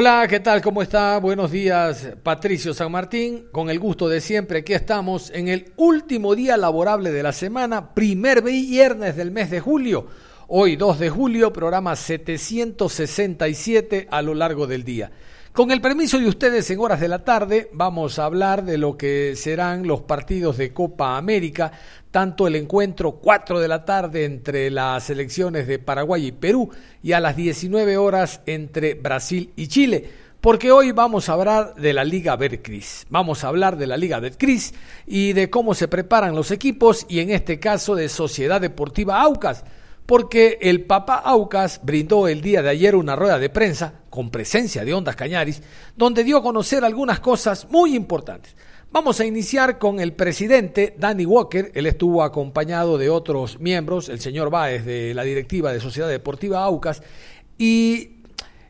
Hola, ¿qué tal? ¿Cómo está? Buenos días, Patricio San Martín. Con el gusto de siempre, aquí estamos en el último día laborable de la semana, primer viernes del mes de julio. Hoy, 2 de julio, programa 767 a lo largo del día. Con el permiso de ustedes, en horas de la tarde, vamos a hablar de lo que serán los partidos de Copa América, tanto el encuentro 4 de la tarde entre las selecciones de Paraguay y Perú y a las 19 horas entre Brasil y Chile. Porque hoy vamos a hablar de la Liga Betcris. Vamos a hablar de la Liga Betcris y de cómo se preparan los equipos y en este caso de Sociedad Deportiva Aucas porque el Papa Aucas brindó el día de ayer una rueda de prensa con presencia de Ondas Cañaris, donde dio a conocer algunas cosas muy importantes. Vamos a iniciar con el presidente Danny Walker, él estuvo acompañado de otros miembros, el señor Báez de la directiva de Sociedad Deportiva Aucas, y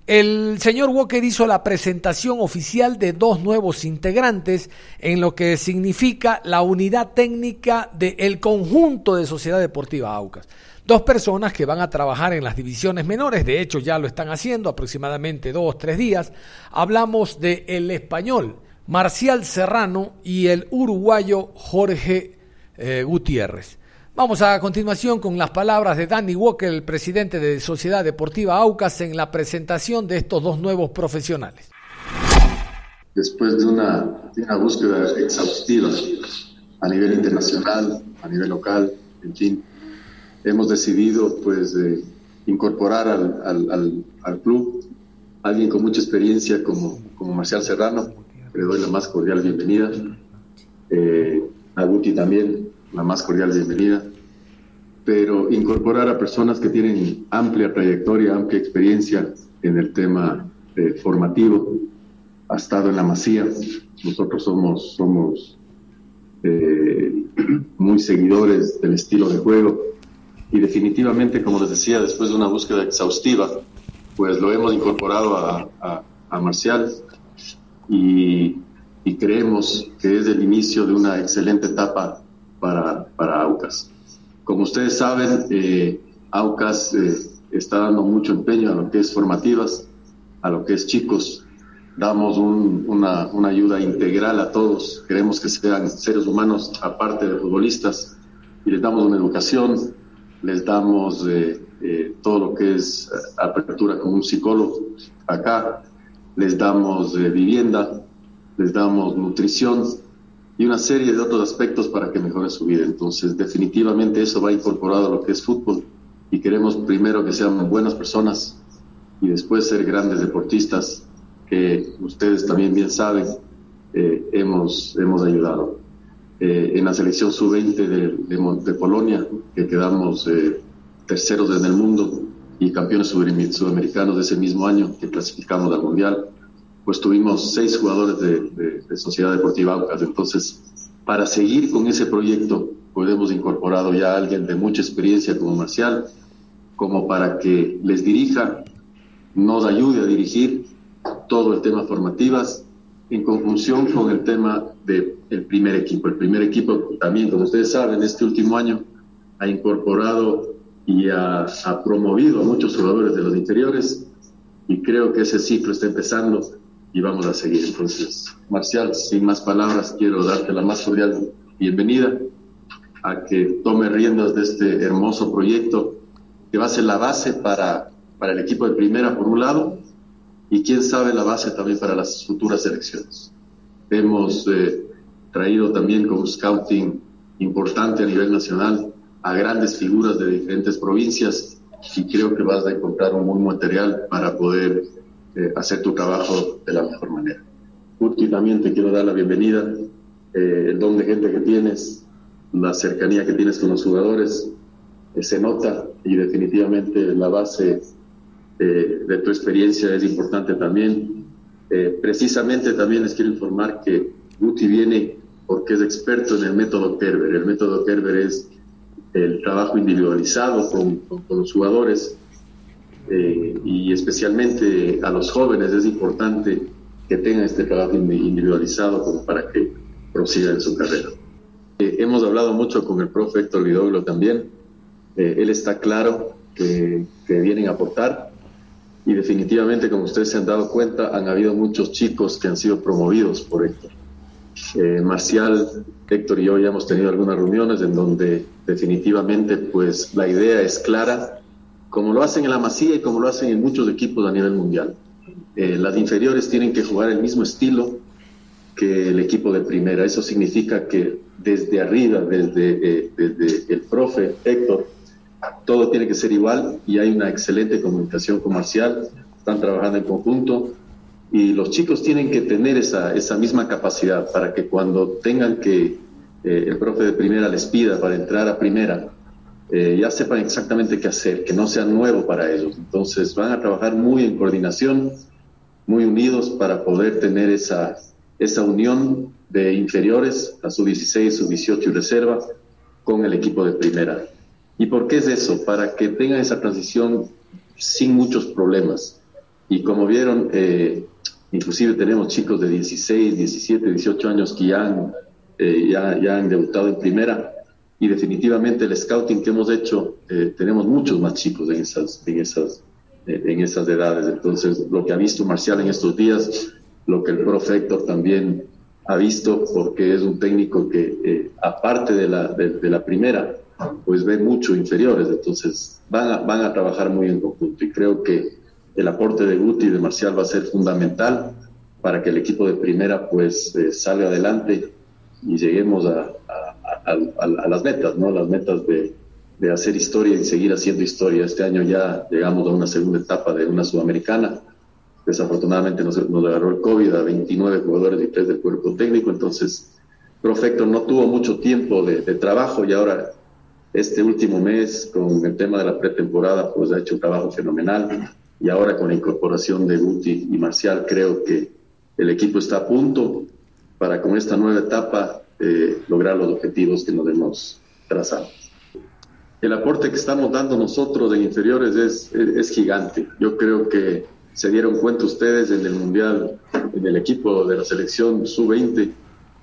el señor Walker hizo la presentación oficial de dos nuevos integrantes en lo que significa la unidad técnica del conjunto de Sociedad Deportiva Aucas. Dos personas que van a trabajar en las divisiones menores, de hecho ya lo están haciendo aproximadamente dos, tres días. Hablamos de el español Marcial Serrano y el uruguayo Jorge eh, Gutiérrez. Vamos a continuación con las palabras de Danny Walker, el presidente de Sociedad Deportiva Aucas, en la presentación de estos dos nuevos profesionales. Después de una búsqueda exhaustiva a nivel internacional, a nivel local, en fin, hemos decidido pues eh, incorporar al, al, al, club alguien con mucha experiencia como, como Marcial Serrano, le doy la más cordial bienvenida. Eh, a Guti también, la más cordial bienvenida. Pero incorporar a personas que tienen amplia trayectoria, amplia experiencia en el tema eh, formativo, ha estado en la Masía. Nosotros somos, somos eh, muy seguidores del estilo de juego y definitivamente, como les decía, después de una búsqueda exhaustiva, pues lo hemos incorporado a, a, a Marcial y, creemos que es el inicio de una excelente etapa para, para Aucas. Como ustedes saben, eh, Aucas eh, está dando mucho empeño a lo que es formativas, a lo que es chicos. Damos un, una, una ayuda integral a todos. Queremos que sean seres humanos aparte de futbolistas y les damos una educación, les damos eh, eh, todo lo que es apertura con un psicólogo acá, les damos eh, vivienda, les damos nutrición y una serie de otros aspectos para que mejore su vida. Entonces, definitivamente eso va incorporado a lo que es fútbol y queremos primero que sean buenas personas y después ser grandes deportistas que ustedes también bien saben hemos, hemos ayudado eh, en la selección sub-20 de, de, de, Polonia, que quedamos eh, terceros en el mundo y campeones sudamericanos de ese mismo año que clasificamos al Mundial, pues tuvimos seis jugadores de, de Sociedad Deportiva Aucas. Entonces, para seguir con ese proyecto, pues hemos incorporado ya a alguien de mucha experiencia como Marcial, como para que les dirija, nos ayude a dirigir todo el tema formativas en conjunción con el tema del el primer equipo. El primer equipo también, como ustedes saben, este último año ha incorporado y ha, ha, promovido a muchos jugadores de los interiores y creo que ese ciclo está empezando y vamos a seguir. Entonces, Marcial, sin más palabras, quiero darte la más cordial bienvenida a que tome riendas de este hermoso proyecto que va a ser la base para, para el equipo de primera, por un lado, y quién sabe la base también para las futuras elecciones. Hemos eh, traído también como scouting importante a nivel nacional a grandes figuras de diferentes provincias y creo que vas a encontrar un buen material para poder eh, hacer tu trabajo de la mejor manera. Urti, también te quiero dar la bienvenida. eh, el don de gente que tienes, la cercanía que tienes con los jugadores, eh, se nota y definitivamente la base eh, de tu experiencia es importante también. precisamente también les quiero informar que Guti viene porque es experto en el método Kerber. El método Kerber es el trabajo individualizado con, con, los jugadores y especialmente a los jóvenes es importante que tengan este trabajo individualizado como para que prosiga en su carrera. Eh, hemos hablado mucho con el profe Héctor Lidoglo también. Eh, él está claro que, que, vienen a aportar y definitivamente, como ustedes se han dado cuenta, han habido muchos chicos que han sido promovidos por Héctor. Eh, Marcial, Héctor y yo ya hemos tenido algunas reuniones en donde definitivamente pues la idea es clara, como lo hacen en la Masía y como lo hacen en muchos equipos a nivel mundial. las inferiores tienen que jugar el mismo estilo que el equipo de primera. Eso significa que desde arriba, desde, eh, desde el profe Héctor, todo tiene que ser igual y hay una excelente comunicación comercial, están trabajando en conjunto y los chicos tienen que tener esa, esa misma capacidad para que cuando tengan que eh, el profe de primera les pida para entrar a primera, eh, ya sepan exactamente qué hacer, que no sea nuevo para ellos. Entonces van a trabajar muy en coordinación, muy unidos para poder tener esa, esa unión de inferiores, a su 16, su 18 y reserva, con el equipo de primera. ¿Y por qué es eso? Para que tengan esa transición sin muchos problemas. Y como vieron, eh, inclusive tenemos chicos de 16, 17, 18 años que ya han, eh, ya, ya, han debutado en primera. Y definitivamente el scouting que hemos hecho, eh, tenemos muchos más chicos en esas, en, esas, en esas edades. Entonces, lo que ha visto Marcial en estos días lo que el profe Héctor también ha visto, porque es un técnico que, eh, aparte de la, de, la primera, pues ve mucho inferiores, entonces van a, van a trabajar muy en conjunto y creo que el aporte de Guti y de Marcial va a ser fundamental para que el equipo de primera pues eh, salga adelante y lleguemos a, a, las metas, ¿no? Las metas de, de hacer historia y seguir haciendo historia. Este año ya llegamos a una segunda etapa de una sudamericana Desafortunadamente nos, agarró el COVID a 29 jugadores y 3 del cuerpo técnico, entonces Profecto no tuvo mucho tiempo de, trabajo y ahora este último mes con el tema de la pretemporada pues ha hecho un trabajo fenomenal y ahora con la incorporación de Guti y Marcial creo que el equipo está a punto para con esta nueva etapa eh, lograr los objetivos que nos hemos trazado. El aporte que estamos dando nosotros en inferiores es, es gigante. Yo creo que se dieron cuenta ustedes en el Mundial, en el equipo de la selección sub-20,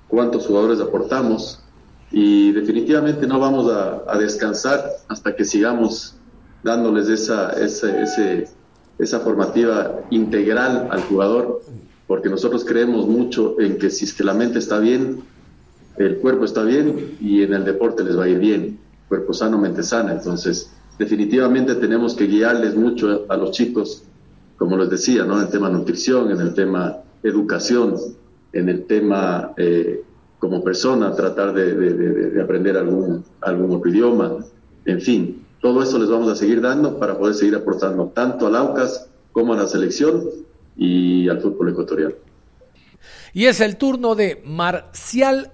cuántos jugadores aportamos y definitivamente no vamos a, descansar hasta que sigamos dándoles esa, esa formativa integral al jugador, porque nosotros creemos mucho en que si es la mente está bien, el cuerpo está bien y en el deporte les va a ir bien, cuerpo sano, mente sana. Entonces, definitivamente tenemos que guiarles mucho a los chicos como les decía, ¿no? en el tema nutrición, en el tema educación, en el tema eh, como persona, tratar de, aprender algún, algún otro idioma, en fin, todo eso les vamos a seguir dando para poder seguir aportando tanto al AUCAS como a la selección y al fútbol ecuatoriano. Y es el turno de Marcial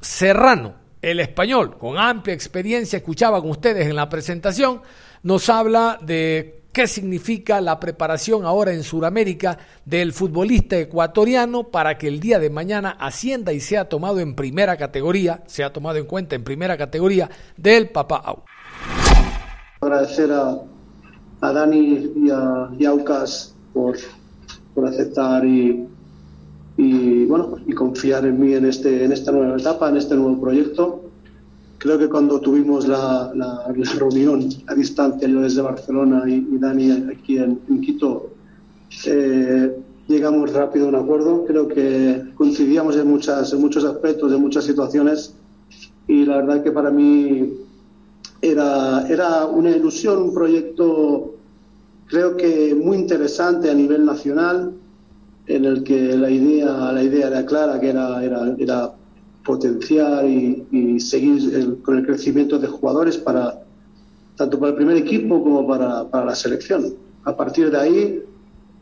Serrano, el español, con amplia experiencia, escuchaba con ustedes en la presentación, nos habla de qué significa la preparación ahora en Sudamérica del futbolista ecuatoriano para que el día de mañana ascienda y sea tomado en primera categoría, sea tomado en cuenta en primera categoría del Papá Au. Agradecer a, Dani y a Yaucas por, por aceptar y, y, bueno, y confiar en mí en, este, en esta nueva etapa, en este nuevo proyecto creo que cuando tuvimos la, reunión a distancia, yo desde Barcelona y, Dani aquí en, Quito, eh, llegamos rápido a un acuerdo. Creo que coincidíamos en, muchas, en muchos aspectos, en muchas situaciones, y la verdad que para mí era, era una ilusión, un proyecto creo que muy interesante a nivel nacional, en el que la idea, la idea era clara, que era, era, potenciar y, seguir con el crecimiento de jugadores para tanto para el primer equipo como para, la selección. A partir de ahí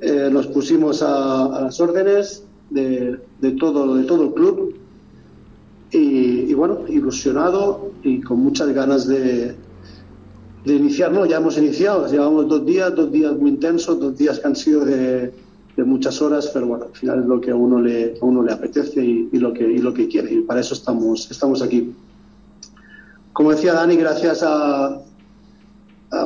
eh, nos pusimos a, las órdenes de, todo, de todo el club y, bueno, ilusionado y con muchas ganas de, de iniciar. No, ya hemos iniciado, llevamos dos días, dos días muy intensos, dos días que han sido de, de muchas horas, pero bueno, al final es lo que a uno le, a uno le apetece y, y, lo que, y lo que quiere. Y para eso estamos, estamos aquí. Como decía Dani, gracias a,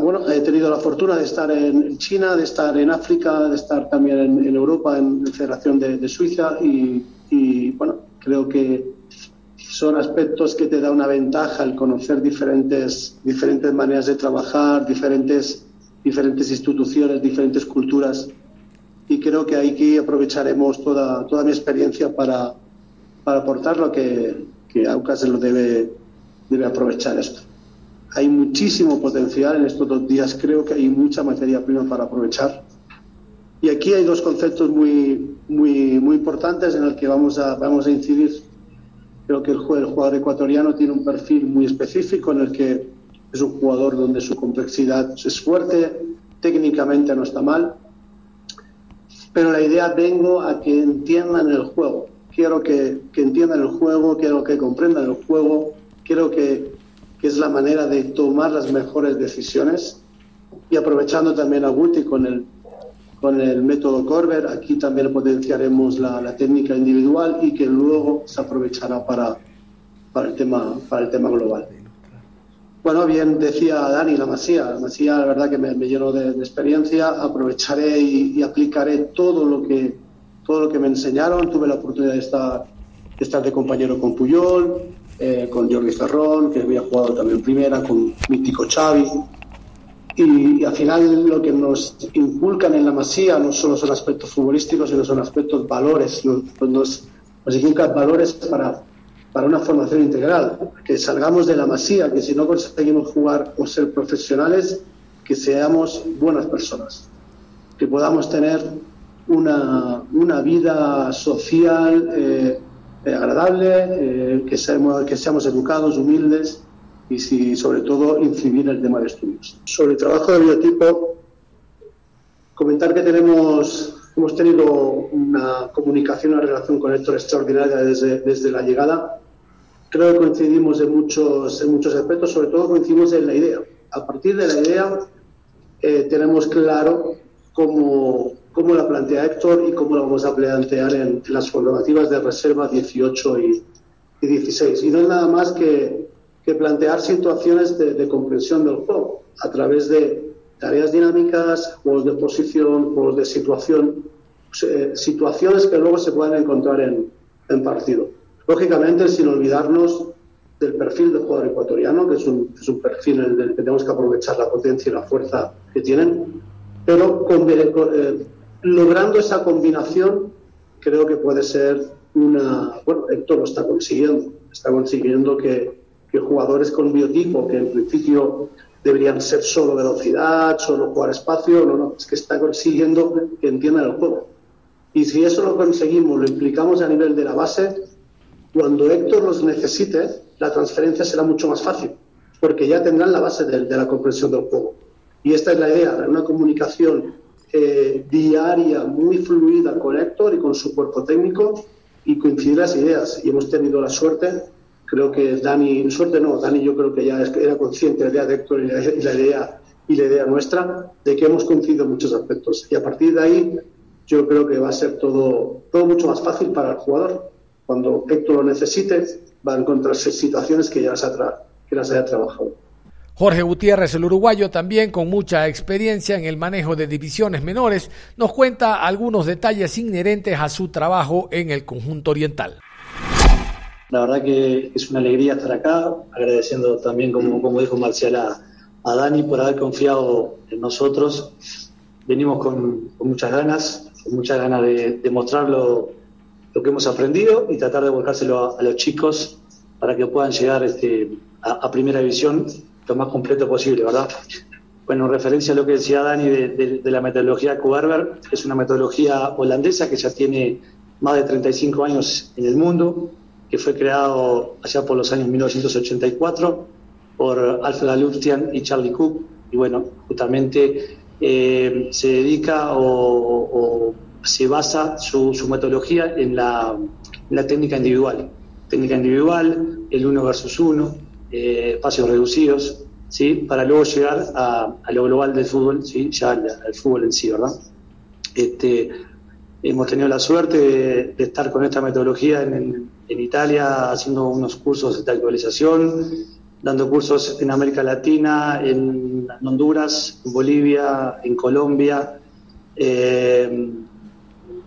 bueno, he tenido la fortuna de estar en China, de estar en África, de estar también en, en Europa, en la Federación de, de Suiza y, y, bueno, creo que son aspectos que te da una ventaja el conocer diferentes, diferentes maneras de trabajar, diferentes, diferentes instituciones, diferentes culturas y creo que aquí aprovecharemos toda, toda mi experiencia para, para aportar lo que, que AUCAS lo debe, debe aprovechar esto. Hay muchísimo potencial en estos dos días, creo que hay mucha materia prima para aprovechar. Y aquí hay dos conceptos muy, muy, muy importantes en el que vamos a, vamos a incidir. Creo que el jugador, ecuatoriano tiene un perfil muy específico en el que es un jugador donde su complejidad es fuerte, técnicamente no está mal, pero la idea vengo a que entiendan el juego. Quiero que, que entiendan el juego, quiero que comprendan el juego, quiero que, que, es la manera de tomar las mejores decisiones y aprovechando también a Guti con el, con el método Corber, aquí también potenciaremos la, la técnica individual y que luego se aprovechará para, para, el, tema, para el tema global. Bueno, bien decía Dani, la Masía. La Masía, la verdad que me, me lleno de, de, experiencia. Aprovecharé y, y, aplicaré todo lo que todo lo que me enseñaron. Tuve la oportunidad de estar de, estar de compañero con Puyol, eh, con Jordi Ferrón, que había jugado también primera, con mítico Xavi. Y, al final lo que nos inculcan en la Masía no solo son aspectos futbolísticos, sino son aspectos valores. Nos, nos, nos inculcan valores para para una formación integral, que salgamos de la masía, que si no conseguimos jugar o ser profesionales, que seamos buenas personas, que podamos tener una, una vida social eh, agradable, eh, que, seamos, que seamos educados, humildes y si, sobre todo incidir en el tema de estudios. Sobre el trabajo de biotipo, comentar que tenemos hemos tenido una comunicación, una relación con Héctor extraordinaria desde, desde la llegada. Creo que coincidimos en muchos, en muchos aspectos, sobre todo coincidimos en la idea. A partir de la idea eh, tenemos claro cómo, cómo, la plantea Héctor y cómo la vamos a plantear en, en las formativas de reserva 18 y, y, 16. Y no es nada más que, que plantear situaciones de, de comprensión del juego a través de tareas dinámicas, juegos de posición, juegos de situación, eh, situaciones que luego se pueden encontrar en, en, partido. Lógicamente, sin olvidarnos del perfil del jugador ecuatoriano, que es un, es un perfil en el que tenemos que aprovechar la potencia y la fuerza que tienen, pero con, eh, logrando esa combinación, creo que puede ser una. Bueno, Héctor lo está consiguiendo, está consiguiendo que, que jugadores con biotipo, que en principio deberían ser solo velocidad, solo jugar espacio, no, no, es que está consiguiendo que entiendan el juego. Y si eso lo conseguimos, lo implicamos a nivel de la base, cuando Héctor los necesite, la transferencia será mucho más fácil, porque ya tendrán la base de, de la comprensión del juego. Y esta es la idea, una comunicación eh, diaria, muy fluida con Héctor y con su cuerpo técnico y coincidir las ideas. Y hemos tenido la suerte creo que Dani, suerte no, Dani yo creo que ya era consciente de la idea de Héctor y la, y la, idea, y la idea nuestra, de que hemos coincidido en muchos aspectos. Y a partir de ahí yo creo que va a ser todo, todo mucho más fácil para el jugador. Cuando Héctor lo necesite, va a encontrarse situaciones que ya las, atra que las haya trabajado. Jorge Gutiérrez, el uruguayo, también con mucha experiencia en el manejo de divisiones menores, nos cuenta algunos detalles inherentes a su trabajo en el conjunto oriental. La verdad que es una alegría estar acá, agradeciendo también, como, como dijo Marcial, a, Dani por haber confiado en nosotros. Venimos con, muchas ganas, con muchas ganas de, mostrar lo, lo, que hemos aprendido y tratar de volcárselo a, los chicos para que puedan llegar este, a, primera división lo más completo posible, ¿verdad? Bueno, en referencia a lo que decía Dani de la metodología Kuberber, es una metodología holandesa que ya tiene más de 35 años en el mundo, que fue creado allá por los años 1984 por Alfred Lustian y Charlie Cook. Y bueno, justamente eh, se dedica o, se basa su, metodología en la, técnica individual. técnica individual, el uno versus uno, eh, espacios reducidos, ¿sí? para luego llegar a, lo global del fútbol, ¿sí? ya al, fútbol en sí, ¿verdad? Este, hemos tenido la suerte de, estar con esta metodología en, en, Italia haciendo unos cursos de actualización, dando cursos en América Latina, en Honduras, en Bolivia, en Colombia eh,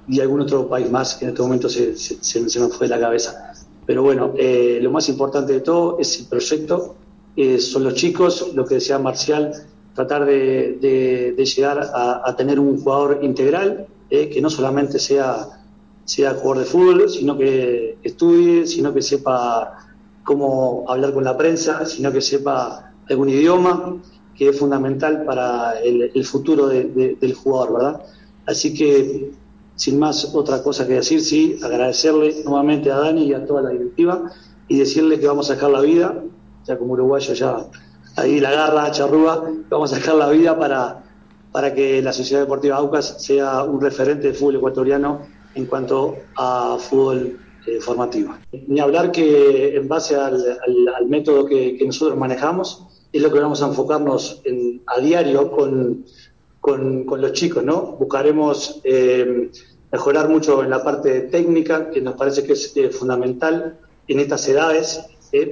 y algún otro país más que en este momento se, se, me fue de la cabeza. Pero bueno, eh, lo más importante de todo es el proyecto eh, son los chicos, lo que decía Marcial, tratar de, llegar a, tener un jugador integral, eh, que no solamente sea, sea jugador de fútbol, sino que estudie, sino que sepa cómo hablar con la prensa, sino que sepa algún idioma, que es fundamental para el, futuro del jugador, ¿verdad? Así que, sin más otra cosa que decir, sí, agradecerle nuevamente a Dani y a toda la directiva y decirle que vamos a dejar la vida ya como uruguayo ya ahí la garra, charrúa, vamos a sacar la vida para, para que la Sociedad Deportiva Aucas sea un referente de fútbol ecuatoriano en cuanto a fútbol eh, formativo. Ni hablar que en base al, método que, nosotros manejamos, es lo que vamos a enfocarnos en, a diario con, con, los chicos, ¿no? Buscaremos eh, mejorar mucho en la parte técnica, que nos parece que es eh, fundamental en estas edades,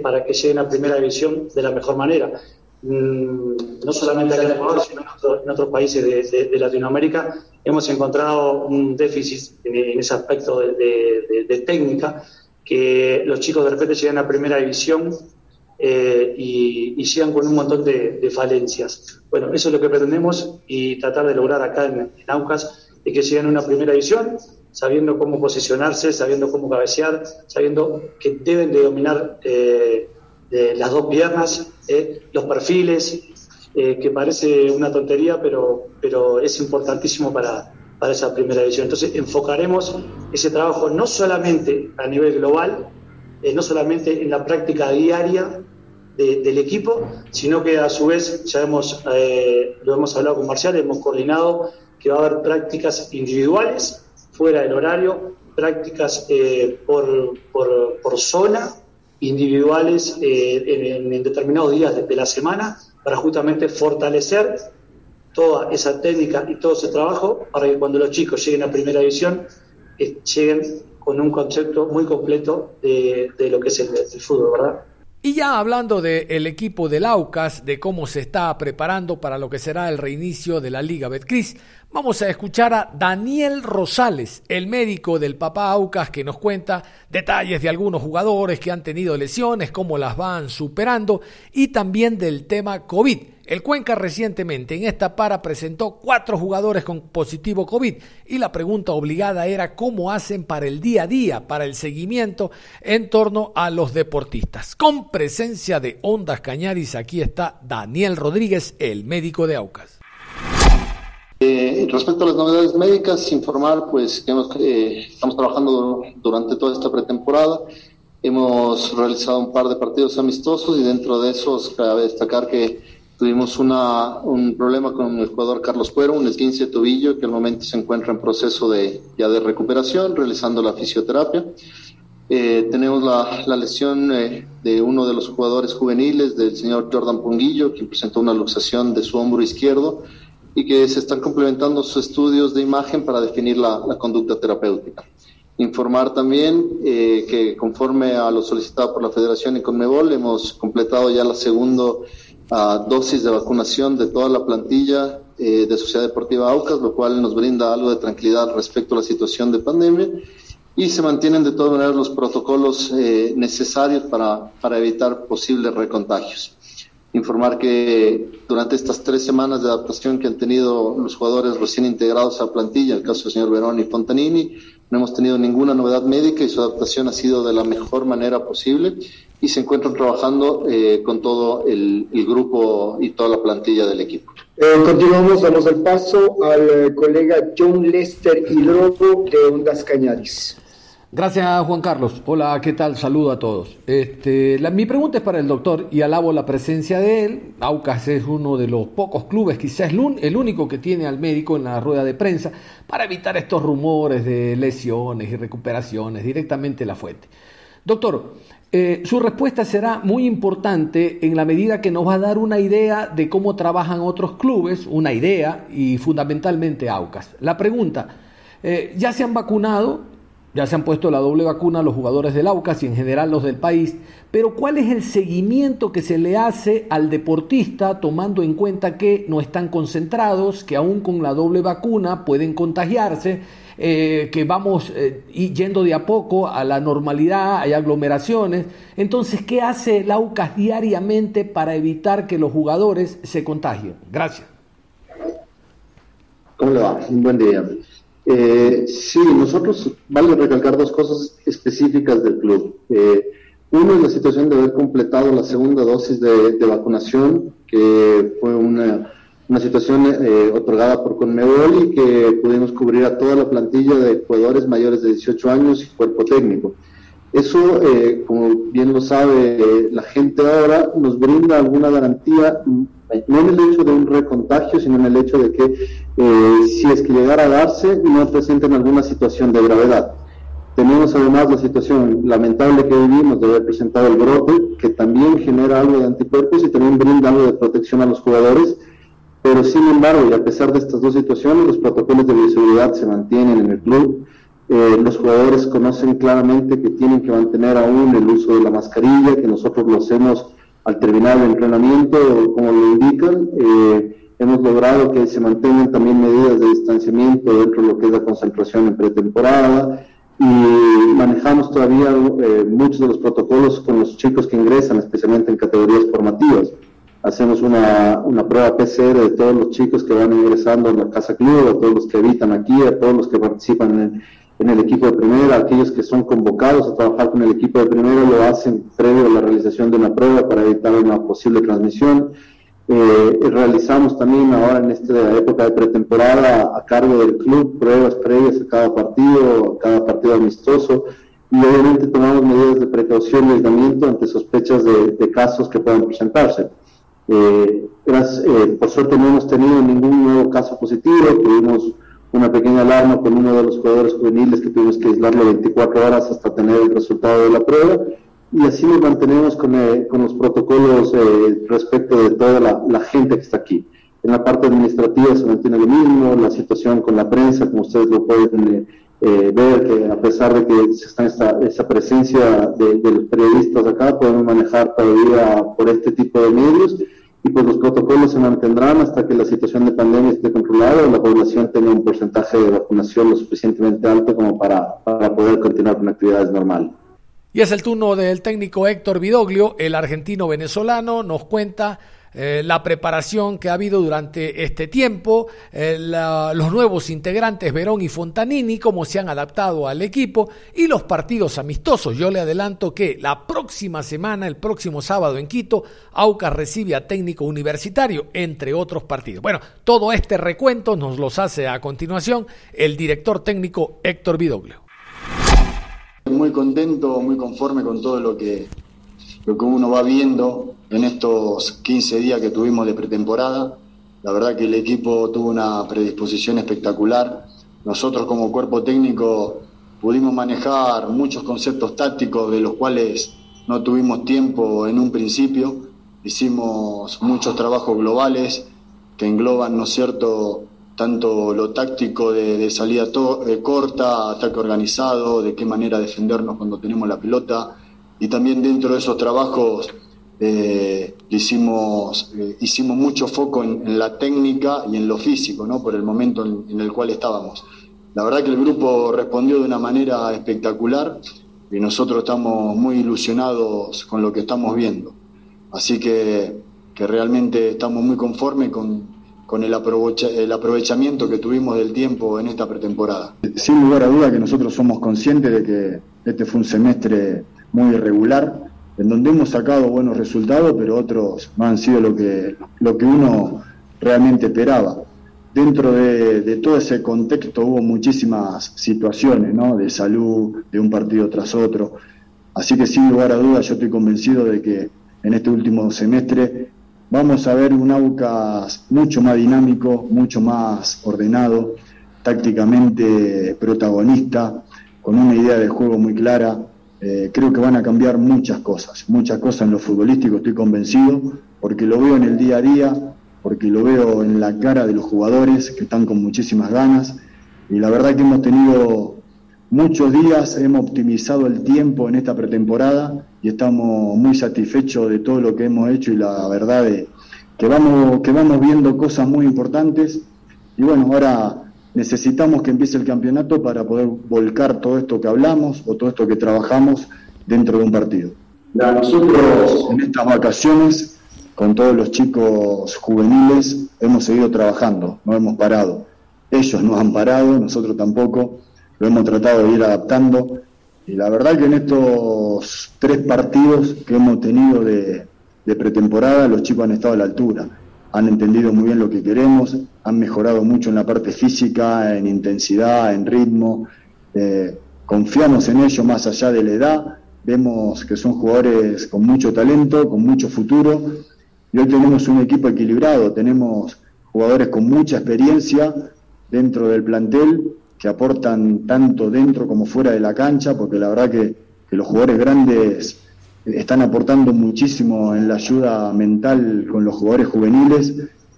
para que lleguen a primera división de la mejor manera. Mm, no solamente acá en Ecuador, sino en, otros países de, Latinoamérica, hemos encontrado un déficit en, ese aspecto de, técnica, que los chicos de repente llegan a primera división eh, y, llegan con un montón de, falencias. Bueno, eso es lo que pretendemos y tratar de lograr acá en, en Aucas, de que lleguen a una primera división sabiendo cómo posicionarse, sabiendo cómo cabecear, sabiendo que deben de dominar eh, las dos piernas, eh, los perfiles, eh, que parece una tontería, pero, pero es importantísimo para, para esa primera división. Entonces enfocaremos ese trabajo no solamente a nivel global, no solamente en la práctica diaria del equipo, sino que a su vez, ya hemos, lo hemos hablado con Marcial, hemos coordinado que va a haber prácticas individuales fuera del horario, prácticas eh, por, por, zona, individuales eh, en, determinados días de, la semana, para justamente fortalecer toda esa técnica y todo ese trabajo para que cuando los chicos lleguen a primera división eh, lleguen con un concepto muy completo de, lo que es el fútbol, ¿verdad? Y ya hablando del equipo del Aucas, de cómo se está preparando para lo que será el reinicio de la Liga Betcris, vamos a escuchar a Daniel Rosales, el médico del papá Aucas, que nos cuenta detalles de algunos jugadores que han tenido lesiones, cómo las van superando y también del tema COVID el Cuenca recientemente en esta para presentó cuatro jugadores con positivo COVID y la pregunta obligada era cómo hacen para el día a día, para el seguimiento en torno a los deportistas. Con presencia de Ondas Cañaris, aquí está Daniel Rodríguez, el médico de Aucas. Eh, respecto a las novedades médicas, informar pues que eh, estamos trabajando durante toda esta pretemporada. Hemos realizado un par de partidos amistosos y dentro de esos cabe destacar que Tuvimos una, un problema con el jugador Carlos Cuero, un esguince de tobillo que al momento se encuentra en proceso de, ya de recuperación, realizando la fisioterapia. Eh, tenemos la, la lesión eh, de uno de los jugadores juveniles, del señor Jordan Ponguillo, que presentó una luxación de su hombro izquierdo y que se están complementando sus estudios de imagen para definir la, la conducta terapéutica. Informar también eh, que conforme a lo solicitado por la Federación y Conmebol, hemos completado ya la segunda dosis de vacunación de toda la plantilla eh, de Sociedad Deportiva Aucas, lo cual nos brinda algo de tranquilidad respecto a la situación de pandemia y se mantienen de todas maneras los protocolos eh, necesarios para, para evitar posibles recontagios. Informar que durante estas tres semanas de adaptación que han tenido los jugadores recién integrados a la plantilla, el caso del señor Verón y Fontanini, no hemos tenido ninguna novedad médica y su adaptación ha sido de la mejor manera posible y se encuentran trabajando eh, con todo el, grupo y toda la plantilla del equipo. Eh, continuamos, damos el paso al eh, colega John Lester Hidrogo de Ondas Cañaris. Gracias Juan Carlos. Hola, ¿qué tal? Saludo a todos. Este, mi pregunta es para el doctor y alabo la presencia de él. Aucas es uno de los pocos clubes, quizás el único que tiene al médico en la rueda de prensa para evitar estos rumores de lesiones y recuperaciones directamente la fuente. Doctor, eh, su respuesta será muy importante en la medida que nos va a dar una idea de cómo trabajan otros clubes, una idea y fundamentalmente Aucas. La pregunta, eh, ¿ya se han vacunado? Ya se han puesto la doble vacuna los jugadores del Aucas y en general los del país, pero ¿cuál es el seguimiento que se le hace al deportista tomando en cuenta que no están concentrados, que aún con la doble vacuna pueden contagiarse, eh, que vamos eh, yendo de a poco a la normalidad, hay aglomeraciones? Entonces, ¿qué hace el Aucas diariamente para evitar que los jugadores se contagien? Gracias. ¿Cómo le va? Un buen día. Eh, sí, nosotros vale recalcar dos cosas específicas del club. Eh, uno es la situación de haber completado la segunda dosis de, vacunación, que fue una, situación eh, otorgada por Conmebol y que pudimos cubrir a toda la plantilla de jugadores mayores de 18 años y cuerpo técnico. Eso, eh, como bien lo sabe la gente ahora, nos brinda alguna garantía no en el hecho de un recontagio, sino en el hecho de que eh, si es que llegara a darse, no presenten alguna situación de gravedad. Tenemos además la situación lamentable que vivimos de haber presentado el brote, que también genera algo de anticuerpos y también brinda algo de protección a los jugadores, pero sin embargo, y a pesar de estas dos situaciones, los protocolos de bioseguridad se mantienen en el club. Eh, los jugadores conocen claramente que tienen que mantener aún el uso de la mascarilla, que nosotros lo hacemos al terminar el entrenamiento, como lo indican, eh, hemos logrado que se mantengan también medidas de distanciamiento dentro de lo que es la concentración en pretemporada y manejamos todavía eh, muchos de los protocolos con los chicos que ingresan, especialmente en categorías formativas. Hacemos una, una prueba PCR de todos los chicos que van ingresando a la casa club, a todos los que habitan aquí, a todos los que participan en, el equipo de primera, aquellos que son convocados a trabajar con el equipo de primera lo hacen previo a la realización de una prueba para evitar una posible transmisión. Eh, realizamos también ahora en esta época de pretemporada a cargo del club pruebas previas a cada partido, a cada partido amistoso y obviamente tomamos medidas de precaución y aislamiento ante sospechas de, casos que puedan presentarse. Eh, eh, por suerte no hemos tenido ningún nuevo caso positivo, tuvimos una pequeña alarma con uno de los jugadores juveniles que tuvimos que aislarlo 24 horas hasta tener el resultado de la prueba. Y así nos mantenemos con, eh, con los protocolos eh, respecto de toda la, gente que está aquí. En la parte administrativa se mantiene lo mismo, la situación con la prensa, como ustedes lo pueden eh, ver, que a pesar de que está esta, esa presencia de, de los periodistas acá, podemos manejar todavía por este tipo de medios y pues los protocolos se mantendrán hasta que la situación de pandemia esté controlada o la población tenga un porcentaje de vacunación lo suficientemente alto como para, para poder continuar con actividades normales. Y es el turno del técnico Héctor Vidoglio, el argentino venezolano, nos cuenta eh, la preparación que ha habido durante este tiempo, eh, los nuevos integrantes Verón y Fontanini, cómo se han adaptado al equipo y los partidos amistosos. Yo le adelanto que la próxima semana, el próximo sábado en Quito, Aucas recibe a técnico universitario, entre otros partidos. Bueno, todo este recuento nos los hace a continuación el director técnico Héctor Vidoglio. Muy contento, muy conforme con todo lo que, lo que uno va viendo en estos 15 días que tuvimos de pretemporada. La verdad que el equipo tuvo una predisposición espectacular. Nosotros como cuerpo técnico pudimos manejar muchos conceptos tácticos de los cuales no tuvimos tiempo en un principio. Hicimos muchos trabajos globales que engloban, ¿no es cierto?, tanto lo táctico de, salida eh, corta, ataque organizado, de qué manera defendernos cuando tenemos la pelota, y también dentro de esos trabajos eh, hicimos, eh, hicimos mucho foco en, la técnica y en lo físico, ¿no? por el momento en, el cual estábamos. La verdad que el grupo respondió de una manera espectacular y nosotros estamos muy ilusionados con lo que estamos viendo. Así que, que realmente estamos muy conformes con, con el, el aprovechamiento que tuvimos del tiempo en esta pretemporada. Sin lugar a duda que nosotros somos conscientes de que este fue un semestre muy irregular, en donde hemos sacado buenos resultados, pero otros no han sido lo que, lo que uno realmente esperaba. Dentro de, todo ese contexto hubo muchísimas situaciones ¿no? de salud, de un partido tras otro. Así que sin lugar a dudas yo estoy convencido de que en este último semestre vamos a ver un Aucas mucho más dinámico, mucho más ordenado, tácticamente protagonista, con una idea de juego muy clara, eh, creo que van a cambiar muchas cosas, muchas cosas en lo futbolístico, estoy convencido, porque lo veo en el día a día, porque lo veo en la cara de los jugadores que están con muchísimas ganas, y la verdad que hemos tenido muchos días, hemos optimizado el tiempo en esta pretemporada y estamos muy satisfechos de todo lo que hemos hecho y la verdad es que vamos, que vamos viendo cosas muy importantes y bueno, ahora necesitamos que empiece el campeonato para poder volcar todo esto que hablamos o todo esto que trabajamos dentro de un partido. Nosotros en estas vacaciones, con todos los chicos juveniles, hemos seguido trabajando, no hemos parado. Ellos no han parado, nosotros tampoco, lo hemos tratado de ir adaptando. Y la verdad que en estos tres partidos que hemos tenido de, de pretemporada, los chicos han estado a la altura han entendido muy bien lo que queremos, han mejorado mucho en la parte física, en intensidad, en ritmo. Eh, confiamos en ellos más allá de la edad, vemos que son jugadores con mucho talento, con mucho futuro. Y hoy tenemos un equipo equilibrado, tenemos jugadores con mucha experiencia dentro del plantel que aportan tanto dentro como fuera de la cancha, porque la verdad que, que los jugadores grandes están aportando muchísimo en la ayuda mental con los jugadores juveniles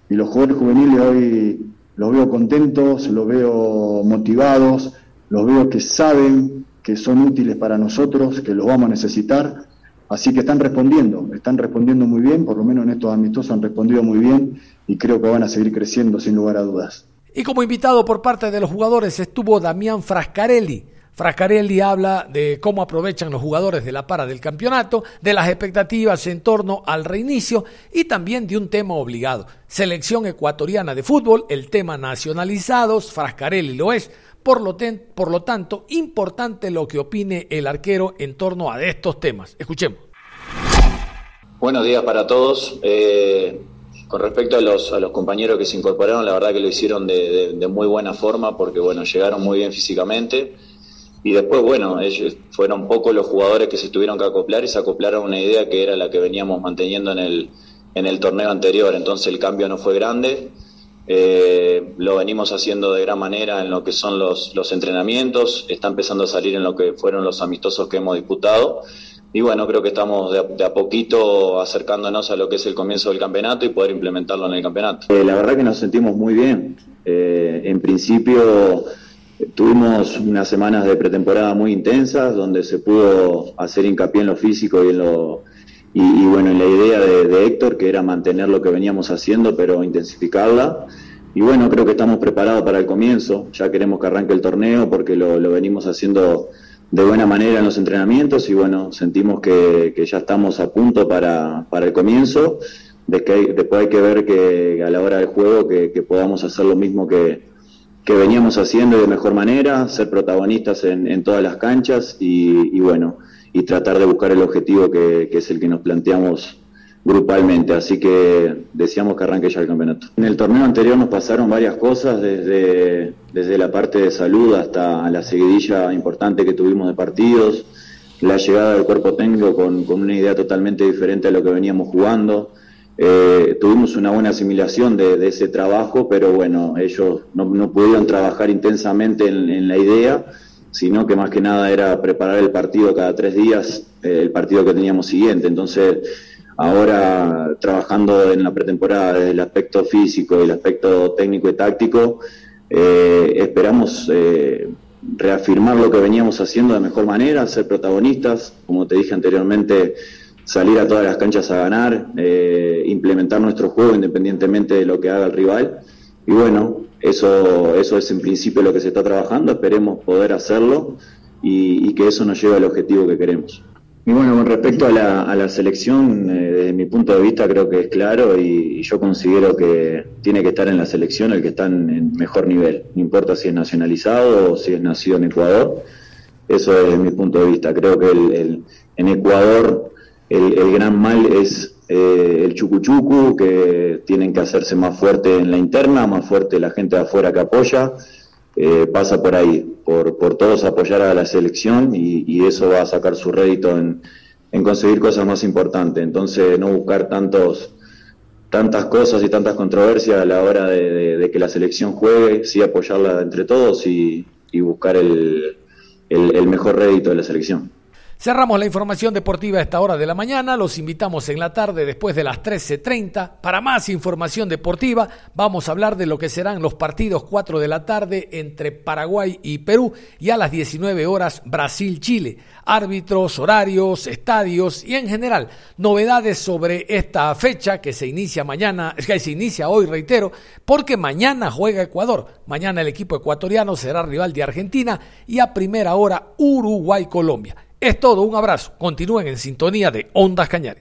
y los jugadores juveniles hoy los veo contentos, los veo motivados, los veo que saben que son útiles para nosotros, que los vamos a necesitar, así que están respondiendo, están respondiendo muy bien, por lo menos en estos amistosos han respondido muy bien y creo que van a seguir creciendo sin lugar a dudas. Y como invitado por parte de los jugadores estuvo Damián Frascarelli, Frascarelli habla de cómo aprovechan los jugadores de la para del campeonato, de las expectativas en torno al reinicio y también de un tema obligado. Selección ecuatoriana de fútbol, el tema nacionalizados, Frascarelli lo es. Por lo, por lo tanto, importante lo que opine el arquero en torno a estos temas. Escuchemos. Buenos días para todos. Eh, con respecto a los, compañeros que se incorporaron, la verdad que lo hicieron de, de muy buena forma porque bueno, llegaron muy bien físicamente y después, bueno, ellos fueron pocos los jugadores que se tuvieron que acoplar y se acoplaron a una idea que era la que veníamos manteniendo en el, en el torneo anterior. Entonces el cambio no fue grande. Eh, lo venimos haciendo de gran manera en lo que son los, los entrenamientos. Está empezando a salir en lo que fueron los amistosos que hemos disputado. Y bueno, creo que estamos de a, poquito acercándonos a lo que es el comienzo del campeonato y poder implementarlo en el campeonato. Eh, la verdad que nos sentimos muy bien. Eh, en principio Tuvimos unas semanas de pretemporada muy intensas donde se pudo hacer hincapié en lo físico y en lo y, bueno en la idea de, Héctor que era mantener lo que veníamos haciendo pero intensificarla. Y bueno creo que estamos preparados para el comienzo. Ya queremos que arranque el torneo porque lo, venimos haciendo de buena manera en los entrenamientos y bueno sentimos que, ya estamos a punto para, para el comienzo. De que después hay que ver que a la hora del juego que podamos hacer lo mismo que, que veníamos haciendo de mejor manera, ser protagonistas en, todas las canchas y, bueno, y tratar de buscar el objetivo que, es el que nos planteamos grupalmente. Así que deseamos que arranque ya el campeonato. En el torneo anterior nos pasaron varias cosas, desde, desde la parte de salud hasta la seguidilla importante que tuvimos de partidos, la llegada del cuerpo técnico con, con una idea totalmente diferente a lo que veníamos jugando. Eh, tuvimos una buena asimilación de, ese trabajo, pero bueno, ellos no, pudieron trabajar intensamente en, la idea, sino que más que nada era preparar el partido cada tres días, eh, el partido que teníamos siguiente. Entonces, ahora trabajando en la pretemporada desde el aspecto físico y el aspecto técnico y táctico, eh, esperamos reafirmar lo que veníamos haciendo de mejor manera, ser protagonistas, como te dije anteriormente salir a todas las canchas a ganar, eh, implementar nuestro juego independientemente de lo que haga el rival. Y bueno, eso, eso es en principio lo que se está trabajando, esperemos poder hacerlo y, que eso nos lleve al objetivo que queremos. Y bueno, con respecto a la, a la selección, eh, desde mi punto de vista creo que es claro y, yo considero que tiene que estar en la selección el que está en, mejor nivel, no importa si es nacionalizado o si es nacido en Ecuador, eso es desde mi punto de vista. Creo que el, en Ecuador el, gran mal es eh, el chucuchucu, que tienen que hacerse más fuerte en la interna, más fuerte la gente de afuera que apoya. Eh, pasa por ahí, por, por todos apoyar a la selección y, eso va a sacar su rédito en, conseguir cosas más importantes. Entonces, no buscar tantos tantas cosas y tantas controversias a la hora de, que la selección juegue, sí apoyarla entre todos y, buscar el, el mejor rédito de la selección. Cerramos la información deportiva a esta hora de la mañana. Los invitamos en la tarde después de las 13.30. Para más información deportiva, vamos a hablar de lo que serán los partidos 4 de la tarde entre Paraguay y Perú y a las 19 horas Brasil-Chile. Árbitros, horarios, estadios y en general novedades sobre esta fecha que se inicia mañana, que se inicia hoy, reitero, porque mañana juega Ecuador. Mañana el equipo ecuatoriano será rival de Argentina y a primera hora Uruguay-Colombia. Es todo, un abrazo. Continúen en sintonía de Ondas Cañares.